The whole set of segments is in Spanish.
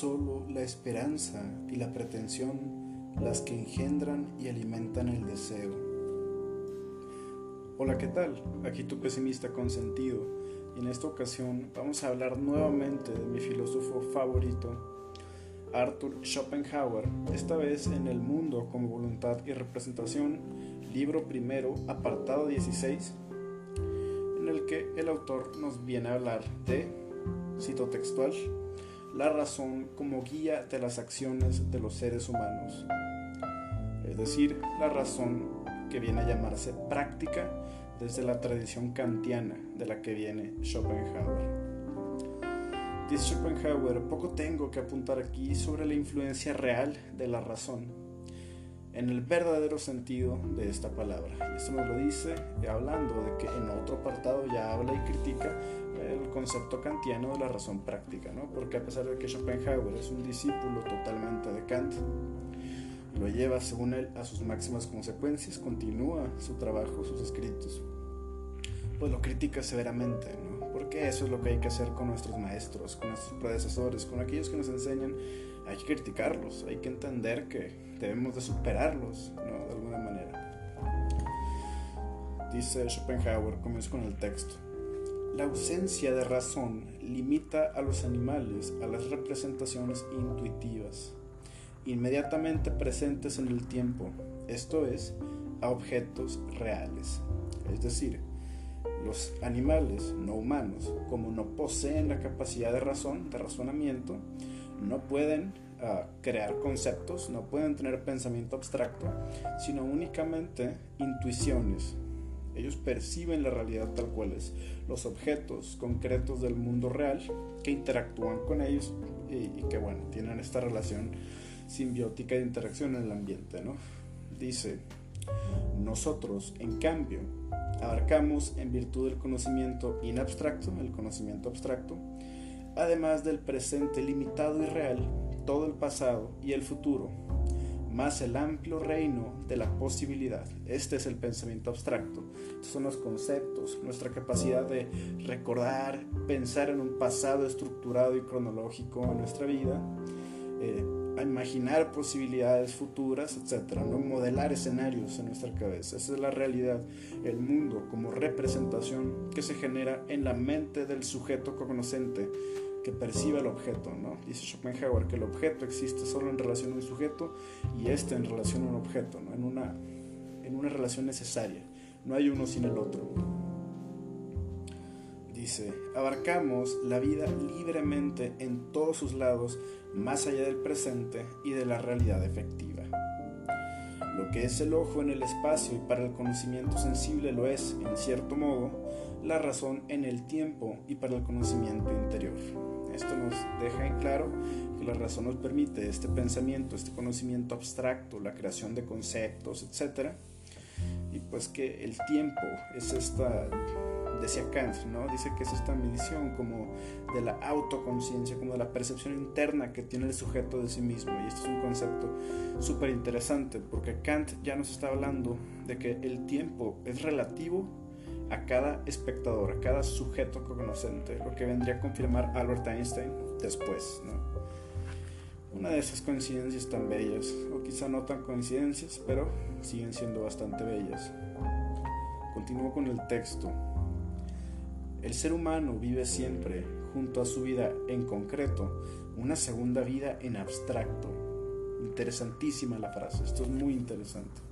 solo la esperanza y la pretensión las que engendran y alimentan el deseo. Hola, ¿qué tal? Aquí tu pesimista consentido. Y en esta ocasión vamos a hablar nuevamente de mi filósofo favorito, Arthur Schopenhauer, esta vez en El mundo como voluntad y representación, libro primero, apartado 16, en el que el autor nos viene a hablar de, cito textual, la razón como guía de las acciones de los seres humanos. Es decir, la razón que viene a llamarse práctica desde la tradición kantiana de la que viene Schopenhauer. Dice Schopenhauer, poco tengo que apuntar aquí sobre la influencia real de la razón en el verdadero sentido de esta palabra. Y esto nos lo dice hablando de que en otro apartado ya habla y critica el concepto kantiano de la razón práctica, ¿no? porque a pesar de que Schopenhauer es un discípulo totalmente de Kant, lo lleva según él a sus máximas consecuencias, continúa su trabajo, sus escritos, pues lo critica severamente, ¿no? porque eso es lo que hay que hacer con nuestros maestros, con nuestros predecesores, con aquellos que nos enseñan, hay que criticarlos, hay que entender que debemos de superarlos, ¿no? de alguna manera. Dice Schopenhauer, comienzo con el texto. La ausencia de razón limita a los animales a las representaciones intuitivas, inmediatamente presentes en el tiempo, esto es, a objetos reales. Es decir, los animales no humanos, como no poseen la capacidad de razón, de razonamiento, no pueden uh, crear conceptos, no pueden tener pensamiento abstracto, sino únicamente intuiciones, ellos perciben la realidad tal cual es, los objetos concretos del mundo real que interactúan con ellos y, que bueno, tienen esta relación simbiótica de interacción en el ambiente, ¿no? Dice, nosotros, en cambio, abarcamos en virtud del conocimiento inabstracto, el conocimiento abstracto, además del presente limitado y real, todo el pasado y el futuro, más el amplio reino de la posibilidad. Este es el pensamiento abstracto. Estos son los conceptos, nuestra capacidad de recordar, pensar en un pasado estructurado y cronológico en nuestra vida, eh, a imaginar posibilidades futuras, etc. ¿no? Modelar escenarios en nuestra cabeza. Esa es la realidad, el mundo como representación que se genera en la mente del sujeto cognoscente que percibe el objeto, ¿no? Dice Schopenhauer que el objeto existe solo en relación a un sujeto y este en relación a un objeto, ¿no? En una, en una relación necesaria. No hay uno sin el otro. Dice, abarcamos la vida libremente en todos sus lados, más allá del presente y de la realidad efectiva. Lo que es el ojo en el espacio y para el conocimiento sensible lo es, en cierto modo, la razón en el tiempo y para el conocimiento interior. Esto nos deja en claro que la razón nos permite este pensamiento, este conocimiento abstracto, la creación de conceptos, etc. Y pues que el tiempo es esta, decía Kant, ¿no? Dice que es esta medición como de la autoconciencia, como de la percepción interna que tiene el sujeto de sí mismo. Y esto es un concepto súper interesante porque Kant ya nos está hablando de que el tiempo es relativo a cada espectador, a cada sujeto cognoscente, lo que vendría a confirmar Albert Einstein después. Una de esas coincidencias tan bellas, o quizá no tan coincidencias, pero siguen siendo bastante bellas. Continúo con el texto. El ser humano vive siempre, junto a su vida en concreto, una segunda vida en abstracto. Interesantísima la frase, esto es muy interesante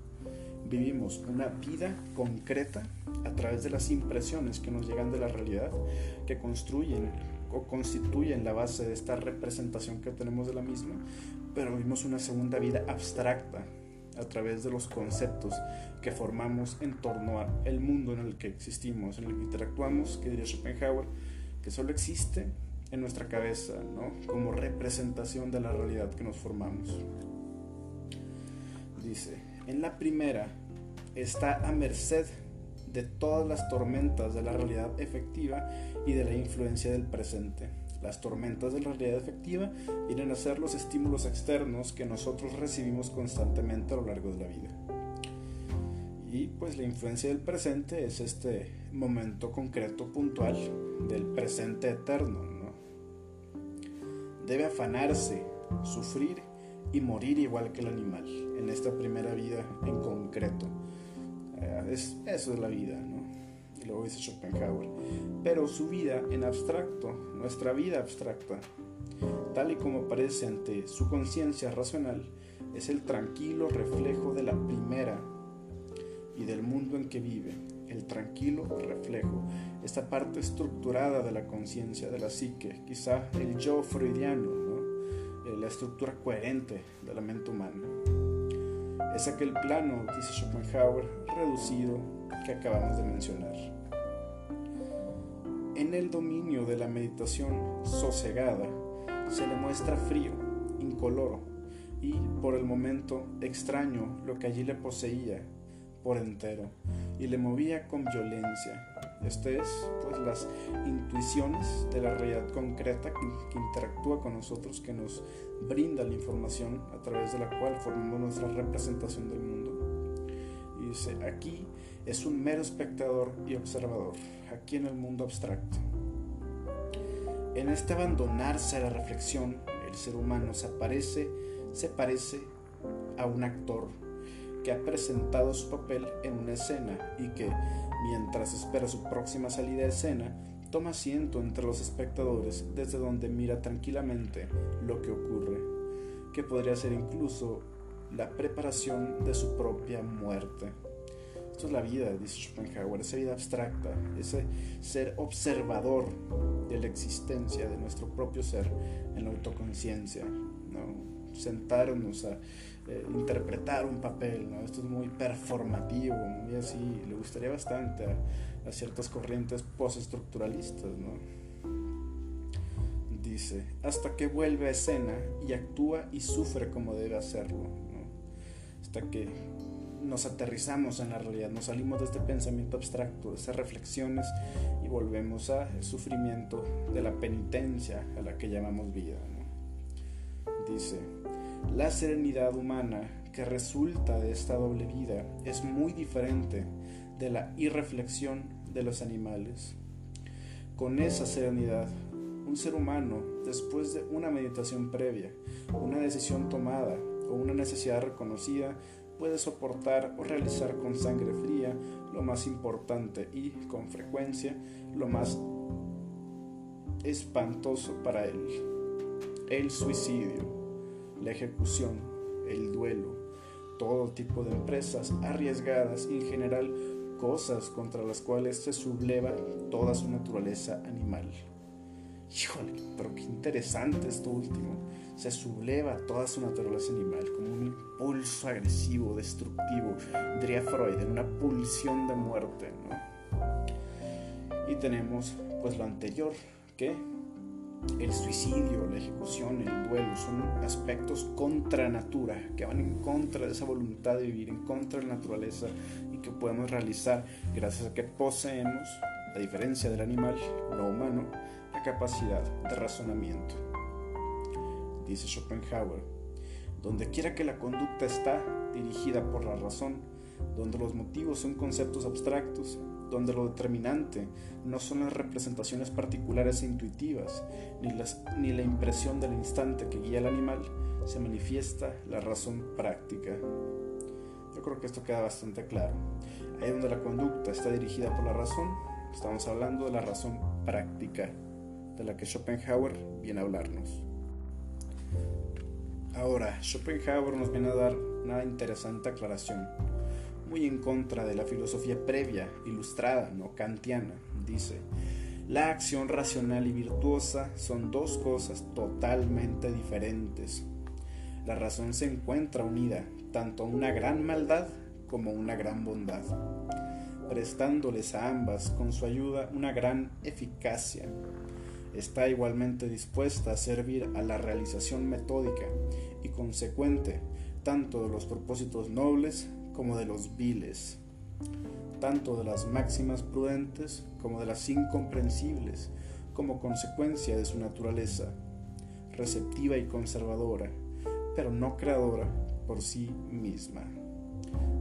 vivimos una vida concreta a través de las impresiones que nos llegan de la realidad, que construyen o constituyen la base de esta representación que tenemos de la misma, pero vivimos una segunda vida abstracta a través de los conceptos que formamos en torno al mundo en el que existimos, en el que interactuamos, que diría Schopenhauer, que solo existe en nuestra cabeza, ¿no? como representación de la realidad que nos formamos. Dice, en la primera está a merced de todas las tormentas de la realidad efectiva y de la influencia del presente. Las tormentas de la realidad efectiva vienen a ser los estímulos externos que nosotros recibimos constantemente a lo largo de la vida. Y pues la influencia del presente es este momento concreto, puntual, del presente eterno. debe afanarse, sufrir y morir igual que el animal en esta primera vida en concreto. Eh, es, eso es la vida, ¿no? Y luego dice Schopenhauer. Pero su vida en abstracto, nuestra vida abstracta, tal y como aparece ante su conciencia racional, es el tranquilo reflejo de la primera y del mundo en que vive, el tranquilo reflejo, esta parte estructurada de la conciencia, de la psique, quizá el yo freudiano, eh, la estructura coherente de la mente humana. Es aquel plano, dice Schopenhauer, reducido que acabamos de mencionar. En el dominio de la meditación sosegada se le muestra frío, incoloro y, por el momento, extraño lo que allí le poseía por entero y le movía con violencia. Este es, pues, las intuiciones de la realidad concreta que, interactúa con nosotros, que nos brinda la información a través de la cual formamos nuestra representación del mundo. Y dice, aquí es un mero espectador y observador, aquí en el mundo abstracto. En este abandonarse a la reflexión, el ser humano se aparece, se parece a un actor que ha presentado su papel en una escena y que, mientras espera su próxima salida de escena, toma asiento entre los espectadores desde donde mira tranquilamente lo que ocurre, que podría ser incluso la preparación de su propia muerte. Esto es la vida, dice Schopenhauer, esa vida abstracta, ese ser observador de la existencia de nuestro propio ser en la autoconciencia, ¿no? sentarnos a eh, interpretar un papel, ¿no? Esto es muy performativo, muy así, le gustaría bastante a, ciertas corrientes postestructuralistas, ¿no? Dice, hasta que vuelve a escena y actúa y sufre como debe hacerlo, Hasta que nos aterrizamos en la realidad, nos salimos de este pensamiento abstracto, de esas reflexiones y volvemos al sufrimiento de la penitencia a la que llamamos vida. Dice, la serenidad humana que resulta de esta doble vida es muy diferente de la irreflexión de los animales. Con esa serenidad, un ser humano, después de una meditación previa, una decisión tomada o una necesidad reconocida, puede soportar o realizar con sangre fría lo más importante y, con frecuencia, lo más espantoso para él, el suicidio la ejecución, el duelo, todo tipo de empresas arriesgadas y en general cosas contra las cuales se subleva toda su naturaleza animal. Híjole, pero qué interesante esto último. Se subleva toda su naturaleza animal como un impulso agresivo, destructivo, diría Freud, en una pulsión de muerte. ¿no? Y tenemos pues lo anterior, que el suicidio, la ejecución, el duelo, son aspectos contra natura, que van en contra de esa voluntad de vivir, en contra de la naturaleza y que podemos realizar gracias a que poseemos, a diferencia del animal, lo humano, la capacidad de razonamiento. Dice Schopenhauer, donde quiera que la conducta está dirigida por la razón, donde los motivos son conceptos abstractos, donde lo determinante no son las representaciones particulares e intuitivas, ni, las, ni la impresión del instante que guía al animal, se manifiesta la razón práctica. Yo creo que esto queda bastante claro. Ahí donde la conducta está dirigida por la razón, estamos hablando de la razón práctica, de la que Schopenhauer viene a hablarnos. Ahora, Schopenhauer nos viene a dar una interesante aclaración muy en contra de la filosofía previa, ilustrada, no kantiana. Dice, la acción racional y virtuosa son dos cosas totalmente diferentes. La razón se encuentra unida tanto a una gran maldad como a una gran bondad, prestándoles a ambas con su ayuda una gran eficacia. Está igualmente dispuesta a servir a la realización metódica y consecuente tanto de los propósitos nobles como de los viles, tanto de las máximas prudentes como de las incomprensibles, como consecuencia de su naturaleza, receptiva y conservadora, pero no creadora por sí misma.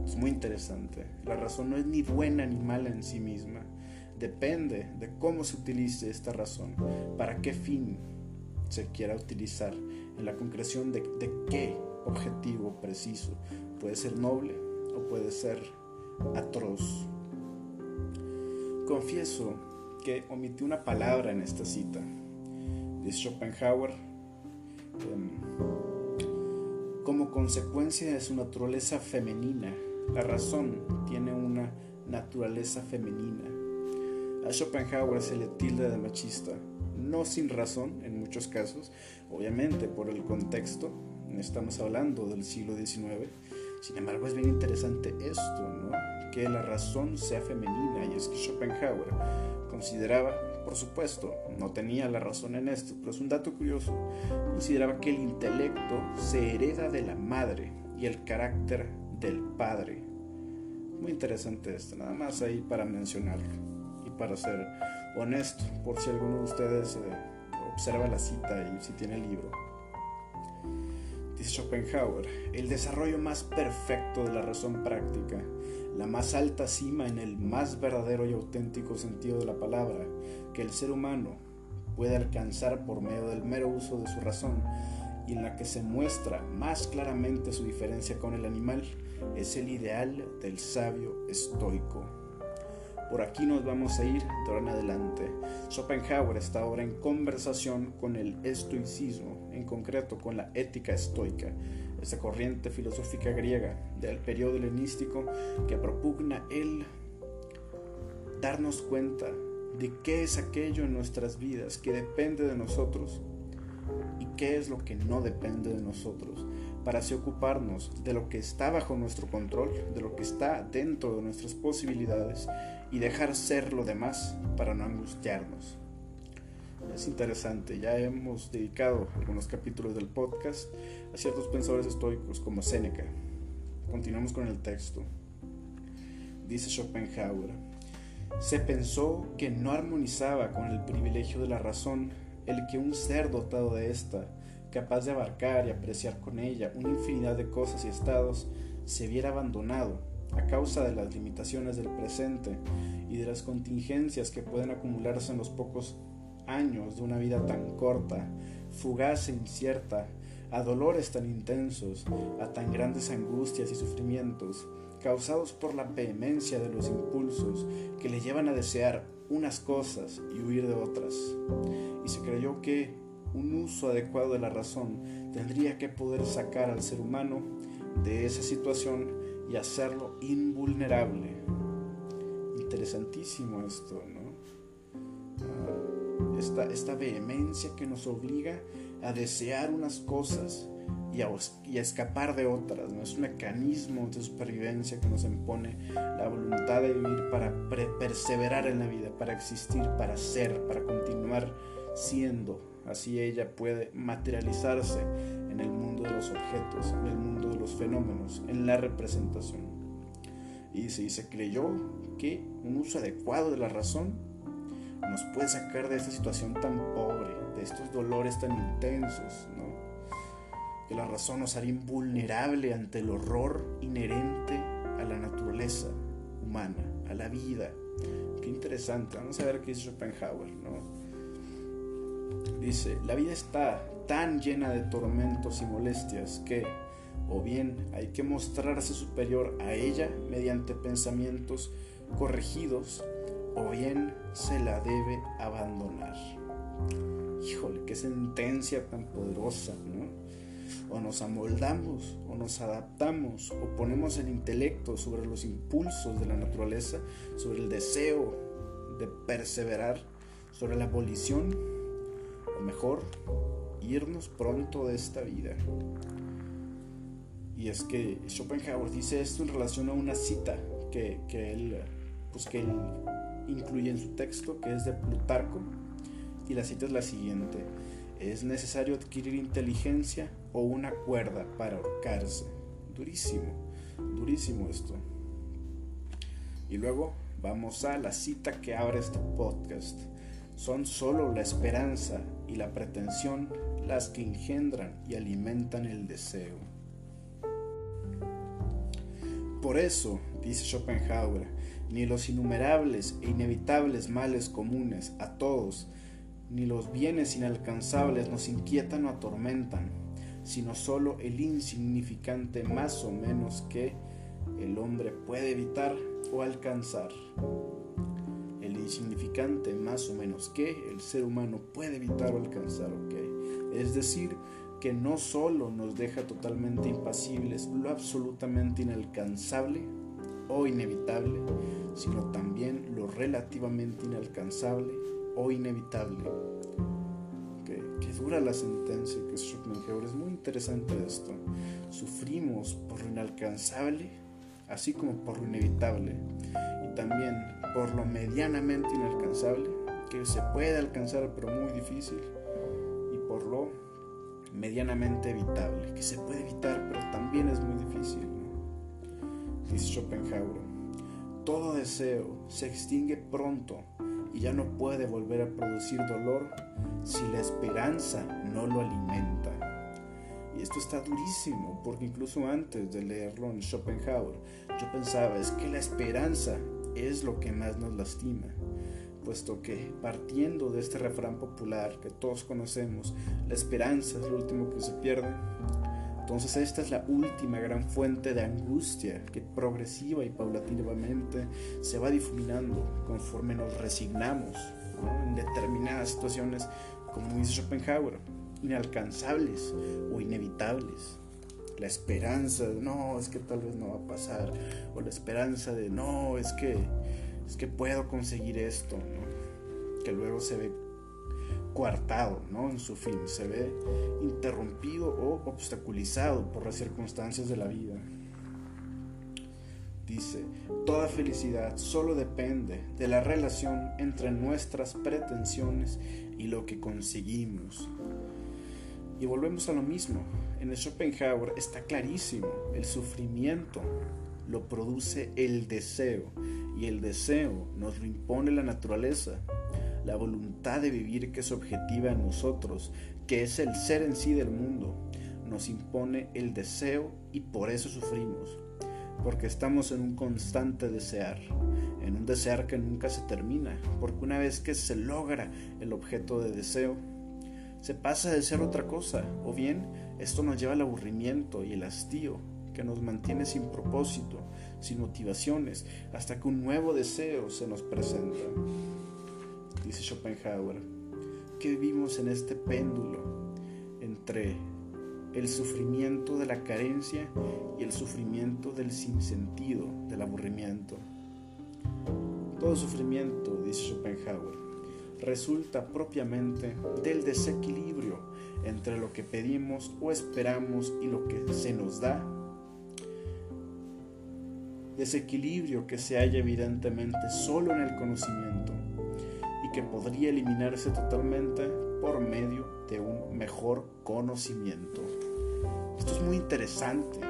Es muy interesante. La razón no es ni buena ni mala en sí misma. Depende de cómo se utilice esta razón, para qué fin. se quiera utilizar en la concreción de, de qué objetivo preciso. Puede ser noble puede ser atroz. Confieso que omití una palabra en esta cita. Dice Schopenhauer, em, como consecuencia de su naturaleza femenina, la razón tiene una naturaleza femenina. A Schopenhauer se le tilda de machista, no sin razón en muchos casos, obviamente por el contexto, estamos hablando del siglo XIX, sin embargo es bien interesante esto, ¿no? que la razón sea femenina y es que Schopenhauer consideraba, por supuesto, no tenía la razón en esto, pero es un dato curioso, consideraba que el intelecto se hereda de la madre y el carácter del padre. Muy interesante esto, nada más ahí para mencionarlo y para ser honesto, por si alguno de ustedes eh, observa la cita y si tiene el libro. Dice Schopenhauer, el desarrollo más perfecto de la razón práctica, la más alta cima en el más verdadero y auténtico sentido de la palabra que el ser humano puede alcanzar por medio del mero uso de su razón y en la que se muestra más claramente su diferencia con el animal, es el ideal del sabio estoico. Por aquí nos vamos a ir de en adelante. Schopenhauer está ahora en conversación con el estoicismo, en concreto con la ética estoica, esa corriente filosófica griega del periodo helenístico que propugna el darnos cuenta de qué es aquello en nuestras vidas que depende de nosotros y qué es lo que no depende de nosotros para así ocuparnos de lo que está bajo nuestro control, de lo que está dentro de nuestras posibilidades y dejar ser lo demás para no angustiarnos. Es interesante, ya hemos dedicado algunos capítulos del podcast a ciertos pensadores estoicos como Séneca. Continuamos con el texto. Dice Schopenhauer, se pensó que no armonizaba con el privilegio de la razón el que un ser dotado de esta, capaz de abarcar y apreciar con ella una infinidad de cosas y estados, se viera abandonado a causa de las limitaciones del presente y de las contingencias que pueden acumularse en los pocos años de una vida tan corta, fugaz e incierta, a dolores tan intensos, a tan grandes angustias y sufrimientos, causados por la vehemencia de los impulsos que le llevan a desear unas cosas y huir de otras. Y se creyó que un uso adecuado de la razón tendría que poder sacar al ser humano de esa situación y hacerlo invulnerable. Interesantísimo esto, ¿no? Esta, vehemencia que nos obliga a desear unas cosas y a, y escapar de otras, ¿no? Es un mecanismo de supervivencia que nos impone la voluntad de vivir para perseverar en la vida, para existir, para ser, para continuar siendo. Así ella puede materializarse en el mundo de los objetos, en el mundo de los fenómenos, en la representación. Y se, se creyó que un uso adecuado de la razón nos puede sacar de esta situación tan pobre, de estos dolores tan intensos, que la razón nos haría invulnerable ante el horror inherente a la naturaleza humana, a la vida. Qué interesante, vamos a ver qué dice Schopenhauer, ¿no? Dice, la vida está tan llena de tormentos y molestias que, o bien hay que mostrarse superior a ella mediante pensamientos corregidos, o bien se la debe abandonar. Híjole, qué sentencia tan poderosa, ¿no? O nos amoldamos, o nos adaptamos, o ponemos el intelecto sobre los impulsos de la naturaleza, sobre el deseo de perseverar, sobre la abolición, o mejor, irnos pronto de esta vida. Y es que Schopenhauer dice esto en relación a una cita que, él, pues que él incluye en su texto, que es de Plutarco, y la cita es la siguiente. Es necesario adquirir inteligencia o una cuerda para ahorcarse. Durísimo, durísimo esto. Y luego vamos a la cita que abre este podcast. Son solo la esperanza y la pretensión las que engendran y alimentan el deseo. Por eso, dice Schopenhauer, ni los innumerables e inevitables males comunes a todos ni los bienes inalcanzables nos inquietan o atormentan, sino solo el insignificante más o menos que el hombre puede evitar o alcanzar. El insignificante más o menos que el ser humano puede evitar o alcanzar, ¿ok? Es decir, que no solo nos deja totalmente impasibles lo absolutamente inalcanzable o inevitable, sino también lo relativamente inalcanzable o inevitable. Que, dura la sentencia que es Schopenhauer. Es muy interesante esto. Sufrimos por lo inalcanzable, así como por lo inevitable, y también por lo medianamente inalcanzable, que se puede alcanzar pero muy difícil, y por lo medianamente evitable, que se puede evitar pero también es muy difícil. Dice Schopenhauer, todo deseo se extingue pronto y ya no puede volver a producir dolor si la esperanza no lo alimenta. Y esto está durísimo, porque incluso antes de leerlo en Schopenhauer, yo pensaba, es que la esperanza es lo que más nos lastima, puesto que partiendo de este refrán popular que todos conocemos, la esperanza es lo último que se pierde, entonces esta es la última gran fuente de angustia que progresiva y paulatinamente se va difuminando conforme nos resignamos en determinadas situaciones, como dice Schopenhauer, inalcanzables o inevitables. La esperanza de no, es que tal vez no va a pasar, o la esperanza de no, es que, es que puedo conseguir esto, que luego se ve coartado ¿no? en su fin, se ve interrumpido o obstaculizado por las circunstancias de la vida. Dice, toda felicidad solo depende de la relación entre nuestras pretensiones y lo que conseguimos. Y volvemos a lo mismo. En el Schopenhauer está clarísimo, el sufrimiento lo produce el deseo y el deseo nos lo impone la naturaleza la voluntad de vivir que es objetiva en nosotros, que es el ser en sí del mundo, nos impone el deseo y por eso sufrimos, porque estamos en un constante desear, en un desear que nunca se termina, porque una vez que se logra el objeto de deseo, se pasa de ser otra cosa, o bien esto nos lleva al aburrimiento y el hastío, que nos mantiene sin propósito, sin motivaciones, hasta que un nuevo deseo se nos presenta dice Schopenhauer, que vivimos en este péndulo entre el sufrimiento de la carencia y el sufrimiento del sinsentido, del aburrimiento. Todo sufrimiento, dice Schopenhauer, resulta propiamente del desequilibrio entre lo que pedimos o esperamos y lo que se nos da. Desequilibrio que se halla evidentemente solo en el conocimiento que podría eliminarse totalmente por medio de un mejor conocimiento. Esto es muy interesante.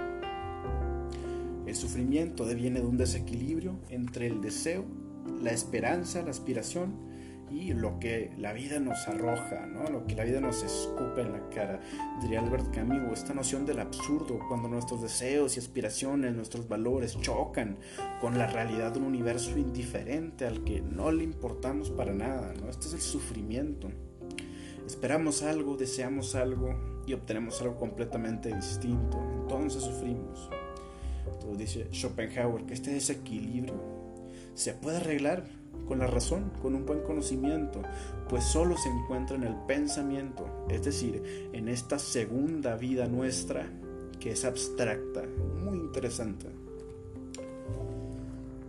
El sufrimiento deviene de un desequilibrio entre el deseo, la esperanza, la aspiración y lo que la vida nos arroja, ¿no? lo que la vida nos escupe en la cara. Diría Albert Camus, esta noción del absurdo, cuando nuestros deseos y aspiraciones, nuestros valores chocan con la realidad de un universo indiferente al que no le importamos para nada. ¿no? Este es el sufrimiento. Esperamos algo, deseamos algo y obtenemos algo completamente distinto. Entonces sufrimos. Entonces dice Schopenhauer que este desequilibrio se puede arreglar con la razón, con un buen conocimiento, pues solo se encuentra en el pensamiento, es decir, en esta segunda vida nuestra que es abstracta, muy interesante.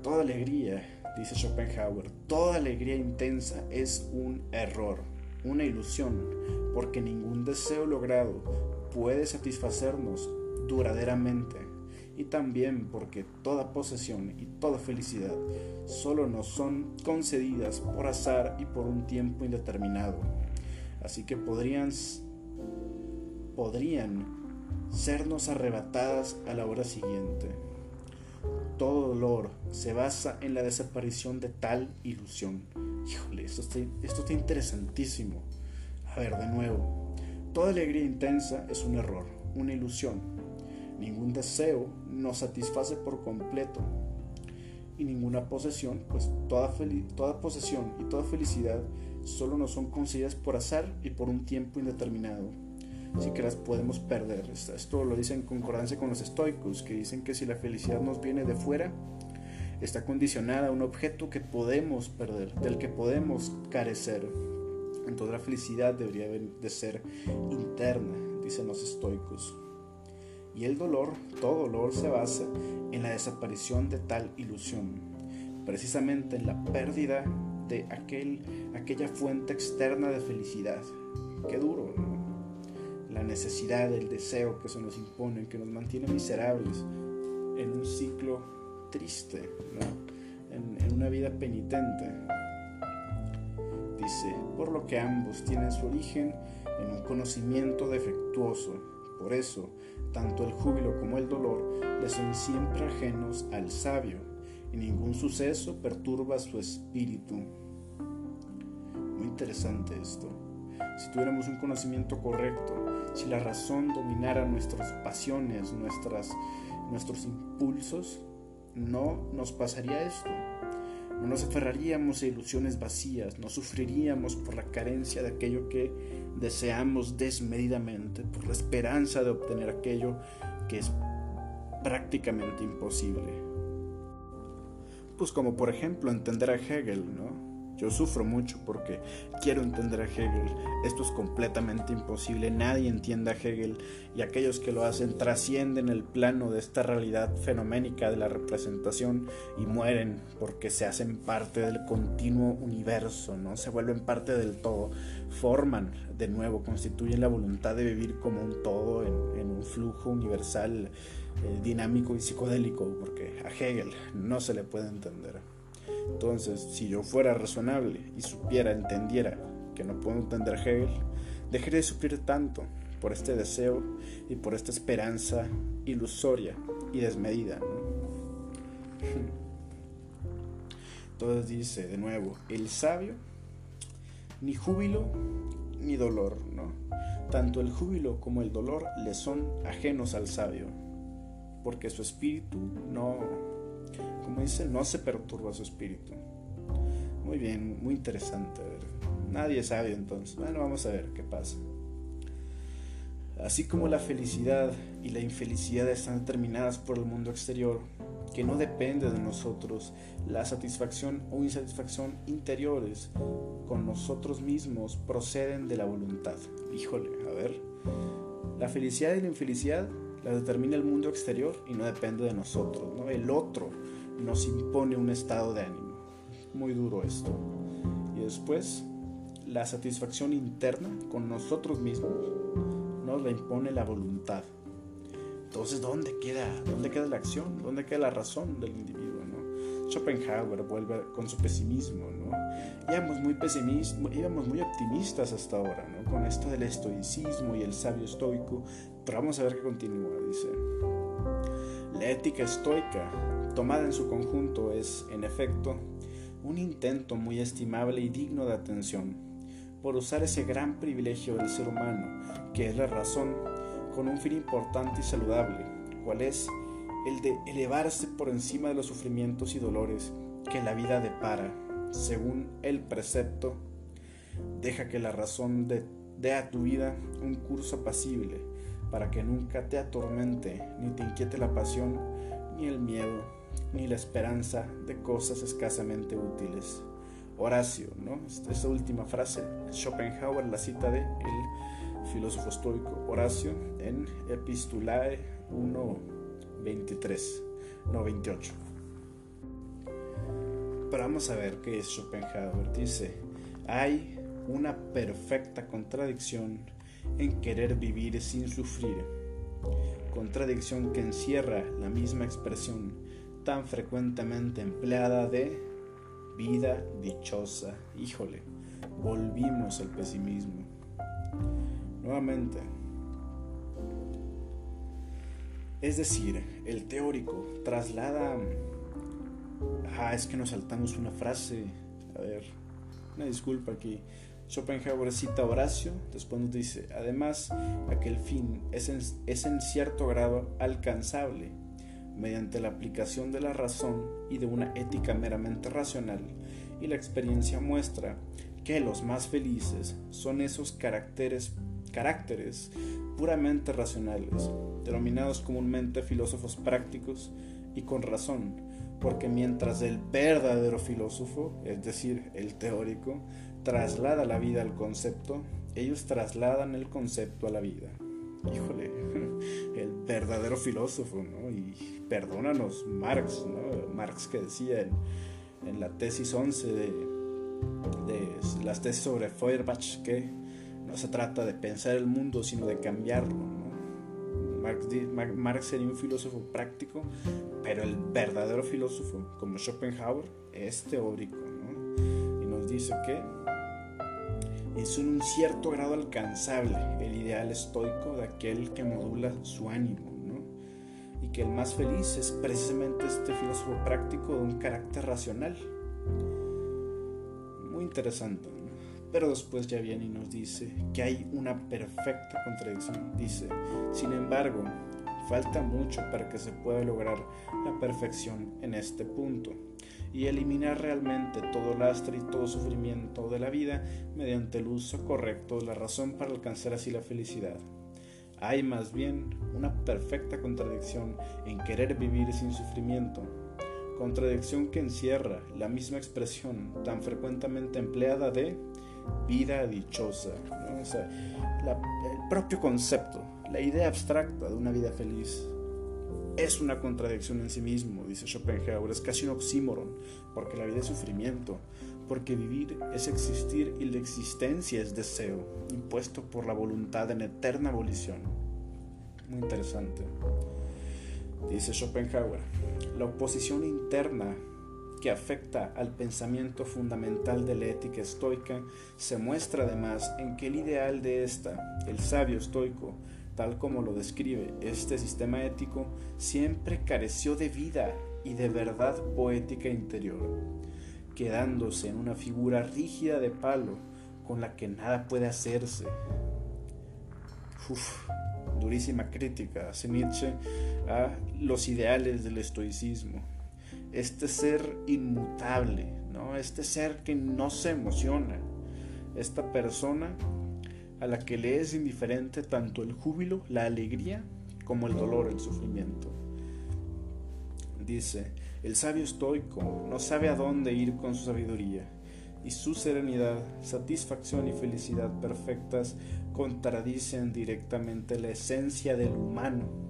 Toda alegría, dice Schopenhauer, toda alegría intensa es un error, una ilusión, porque ningún deseo logrado puede satisfacernos duraderamente y también porque toda posesión y toda felicidad solo nos son concedidas por azar y por un tiempo indeterminado. Así que podrían, podrían sernos arrebatadas a la hora siguiente. Todo dolor se basa en la desaparición de tal ilusión. Híjole, esto está, esto está interesantísimo. A ver, de nuevo. Toda alegría intensa es un error, una ilusión, Ningún deseo nos satisface por completo. y ninguna posesión, pues toda, toda posesión y toda felicidad solo nos son concedidas por azar y por un tiempo indeterminado. Así que las podemos perder. Esto lo dicen en concordancia con los estoicos, que dicen que si la felicidad nos viene de fuera, está condicionada a un objeto que podemos perder, del que podemos carecer. Entonces la felicidad debería de ser interna, dicen los estoicos. Y el dolor, todo dolor se basa en la desaparición de tal ilusión, precisamente en la pérdida de aquel, aquella fuente externa de felicidad. Qué duro, ¿no? La necesidad, el deseo que se nos impone, que nos mantiene miserables en un ciclo triste, ¿no? en, en una vida penitente. Dice, por lo que ambos tienen su origen en un conocimiento defectuoso. Por eso, tanto el júbilo como el dolor le son siempre ajenos al sabio, y ningún suceso perturba su espíritu. Muy interesante esto. Si tuviéramos un conocimiento correcto, si la razón dominara nuestras pasiones, nuestras, nuestros impulsos, no nos pasaría esto. No nos aferraríamos a ilusiones vacías, no sufriríamos por la carencia de aquello que deseamos desmedidamente, por la esperanza de obtener aquello que es prácticamente imposible. Pues como por ejemplo entender a Hegel, ¿no? Yo sufro mucho porque quiero entender a Hegel. Esto es completamente imposible. Nadie entiende a Hegel y aquellos que lo hacen trascienden el plano de esta realidad fenoménica de la representación y mueren porque se hacen parte del continuo universo, ¿no? Se vuelven parte del todo, forman de nuevo, constituyen la voluntad de vivir como un todo en, un flujo universal eh, dinámico y psicodélico, porque a Hegel no se le puede entender. Entonces, si yo fuera razonable y supiera, entendiera que no puedo entender Hegel, dejaría de sufrir tanto por este deseo y por esta esperanza ilusoria y desmedida. Entonces dice de nuevo, el sabio, ni júbilo ni dolor, ¿no? Tanto el júbilo como el dolor le son ajenos al sabio, porque su espíritu no como dice, no se perturba su espíritu. Muy bien, muy interesante. Nadie sabe entonces. Bueno, vamos a ver qué pasa. Así como la felicidad y la infelicidad están determinadas por el mundo exterior, que no depende de nosotros, la satisfacción o insatisfacción interiores con nosotros mismos proceden de la voluntad. Híjole, a ver. La felicidad y la infelicidad la determina el mundo exterior y no depende de nosotros, ¿no? El otro nos impone un estado de ánimo. Muy duro esto. Y después, la satisfacción interna con nosotros mismos nos la impone la voluntad. Entonces, ¿dónde queda, dónde queda la acción? ¿Dónde queda la razón del individuo? ¿no? Schopenhauer vuelve con su pesimismo. ¿no? Íbamos, muy pesimistas, íbamos muy optimistas hasta ahora, ¿no? con esto del estoicismo y el sabio estoico. Pero vamos a ver qué continúa. Dice, la ética estoica tomada en su conjunto es, en efecto, un intento muy estimable y digno de atención por usar ese gran privilegio del ser humano, que es la razón, con un fin importante y saludable, cual es el de elevarse por encima de los sufrimientos y dolores que la vida depara, según el precepto, deja que la razón dé a tu vida un curso apacible, para que nunca te atormente ni te inquiete la pasión ni el miedo ni la esperanza de cosas escasamente útiles. Horacio, ¿no? Esta última frase, Schopenhauer la cita de el filósofo estoico Horacio en Epistulae 1.23, no 28. Pero vamos a ver qué es Schopenhauer. Dice, hay una perfecta contradicción en querer vivir sin sufrir, contradicción que encierra la misma expresión tan frecuentemente empleada de vida dichosa. Híjole, volvimos al pesimismo. Nuevamente. Es decir, el teórico traslada... Ah, es que nos saltamos una frase. A ver, una disculpa aquí. Schopenhauer cita a Horacio, después nos dice, además, aquel fin es en, es en cierto grado alcanzable mediante la aplicación de la razón y de una ética meramente racional, y la experiencia muestra que los más felices son esos caracteres, caracteres puramente racionales, denominados comúnmente filósofos prácticos y con razón, porque mientras el verdadero filósofo, es decir, el teórico, traslada la vida al concepto, ellos trasladan el concepto a la vida. Híjole, el verdadero filósofo, ¿no? Y perdónanos, Marx, ¿no? Marx que decía en, la tesis 11 de, de las tesis sobre Feuerbach que no se trata de pensar el mundo, sino de cambiarlo. Marx, Marx, sería un filósofo práctico, pero el verdadero filósofo, como Schopenhauer, es teórico. Y nos dice que es un cierto grado alcanzable el ideal estoico de aquel que modula su ánimo. Y que el más feliz es precisamente este filósofo práctico de un carácter racional. Muy interesante. Pero después ya viene y nos dice que hay una perfecta contradicción. Dice, sin embargo, falta mucho para que se pueda lograr la perfección en este punto y eliminar realmente todo lastre y todo sufrimiento de la vida mediante el uso correcto de la razón para alcanzar así la felicidad. Hay más bien una perfecta contradicción en querer vivir sin sufrimiento, contradicción que encierra la misma expresión tan frecuentemente empleada de vida dichosa. el propio concepto, la idea abstracta de una vida feliz es una contradicción en sí mismo, dice Schopenhauer, es casi un oxímoron, porque la vida es sufrimiento, porque vivir es existir y la existencia es deseo, impuesto por la voluntad en eterna abolición. Muy interesante. Dice Schopenhauer, la oposición interna que afecta al pensamiento fundamental de la ética estoica, se muestra además en que el ideal de esta, el sabio estoico, tal como lo describe este sistema ético, siempre careció de vida y de verdad poética interior, quedándose en una figura rígida de palo con la que nada puede hacerse. Uf, durísima crítica hace Nietzsche a los ideales del estoicismo este ser inmutable, ¿no? Este ser que no se emociona, esta persona a la que le es indiferente tanto el júbilo, la alegría, como el dolor, el sufrimiento. Dice, el sabio estoico no sabe a dónde ir con su sabiduría, y su serenidad, satisfacción y felicidad perfectas contradicen directamente la esencia del humano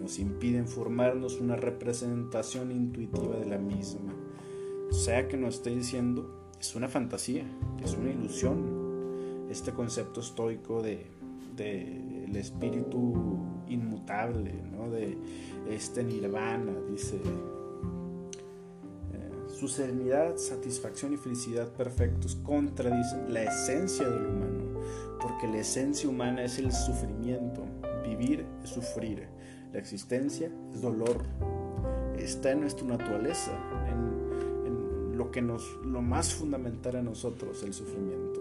nos impiden formarnos una representación intuitiva de la misma. Sea que nos esté diciendo, es una fantasía, es una ilusión, este concepto estoico de, el espíritu inmutable, ¿no? de este nirvana, dice, eh, su serenidad, satisfacción y felicidad perfectos contradicen la esencia del humano, porque la esencia humana es el sufrimiento, vivir es sufrir, la existencia es dolor. Está en nuestra naturaleza, en, lo que nos, lo más fundamental a nosotros, el sufrimiento.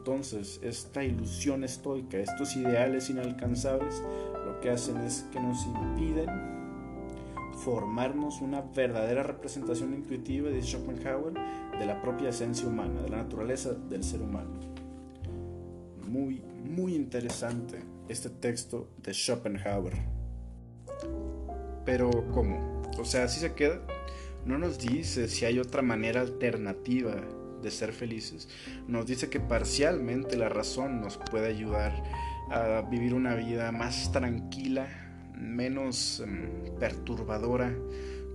Entonces esta ilusión estoica, estos ideales inalcanzables, lo que hacen es que nos impiden formarnos una verdadera representación intuitiva, de Schopenhauer, de la propia esencia humana, de la naturaleza del ser humano. Muy, muy interesante este texto de Schopenhauer. Pero ¿cómo? O sea, si se queda, no nos dice si hay otra manera alternativa de ser felices. Nos dice que parcialmente la razón nos puede ayudar a vivir una vida más tranquila, menos em, perturbadora,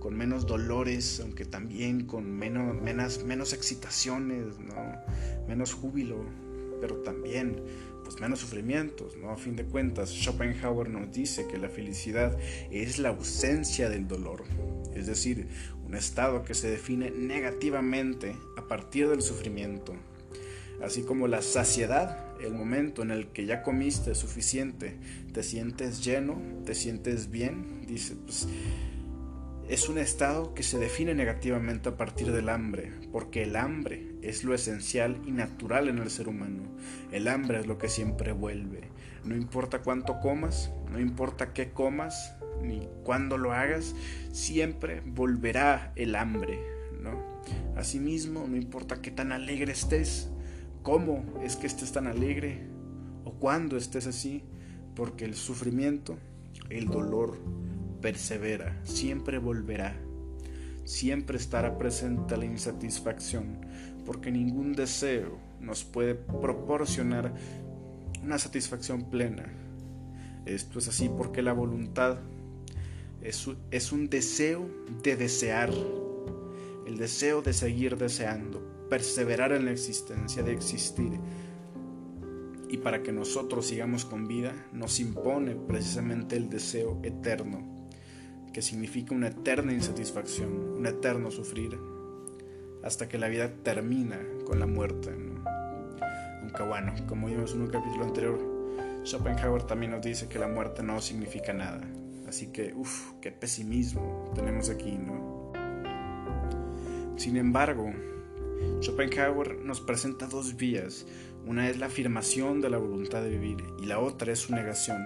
con menos dolores, aunque también con menos, menos, menos excitaciones, ¿no? menos júbilo, pero también pues menos sufrimientos, ¿no? A fin de cuentas, Schopenhauer nos dice que la felicidad es la ausencia del dolor, es decir, un estado que se define negativamente a partir del sufrimiento, así como la saciedad, el momento en el que ya comiste suficiente, te sientes lleno, te sientes bien, dice, pues es un estado que se define negativamente a partir del hambre, porque el hambre es lo esencial y natural en el ser humano. El hambre es lo que siempre vuelve. No importa cuánto comas, no importa qué comas, ni cuando lo hagas, siempre volverá el hambre, ¿no? Asimismo, no importa qué tan alegre estés, cómo es que estés tan alegre o cuándo estés así, porque el sufrimiento, el dolor, persevera, siempre volverá. Siempre estará presente la insatisfacción, porque ningún deseo nos puede proporcionar una satisfacción plena. Esto es así porque la voluntad es, un deseo de desear, el deseo de seguir deseando, perseverar en la existencia, de existir. Y para que nosotros sigamos con vida, nos impone precisamente el deseo eterno, que significa una eterna insatisfacción, un eterno sufrir, hasta que la vida termina con la muerte. Aunque bueno, como vimos en un capítulo anterior, Schopenhauer también nos dice que la muerte no significa nada. Así que, uff, qué pesimismo tenemos aquí, ¿no? Sin embargo, Schopenhauer nos presenta dos vías. Una es la afirmación de la voluntad de vivir y la otra es su negación.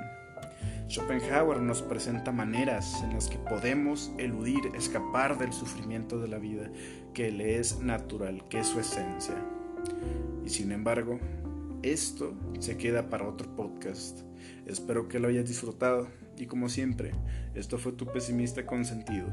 Schopenhauer nos presenta maneras en las que podemos eludir, escapar del sufrimiento de la vida, que le es natural, que es su esencia. Y sin embargo, esto se queda para otro podcast. Espero que lo hayas disfrutado y como siempre, esto fue tu pesimista consentido.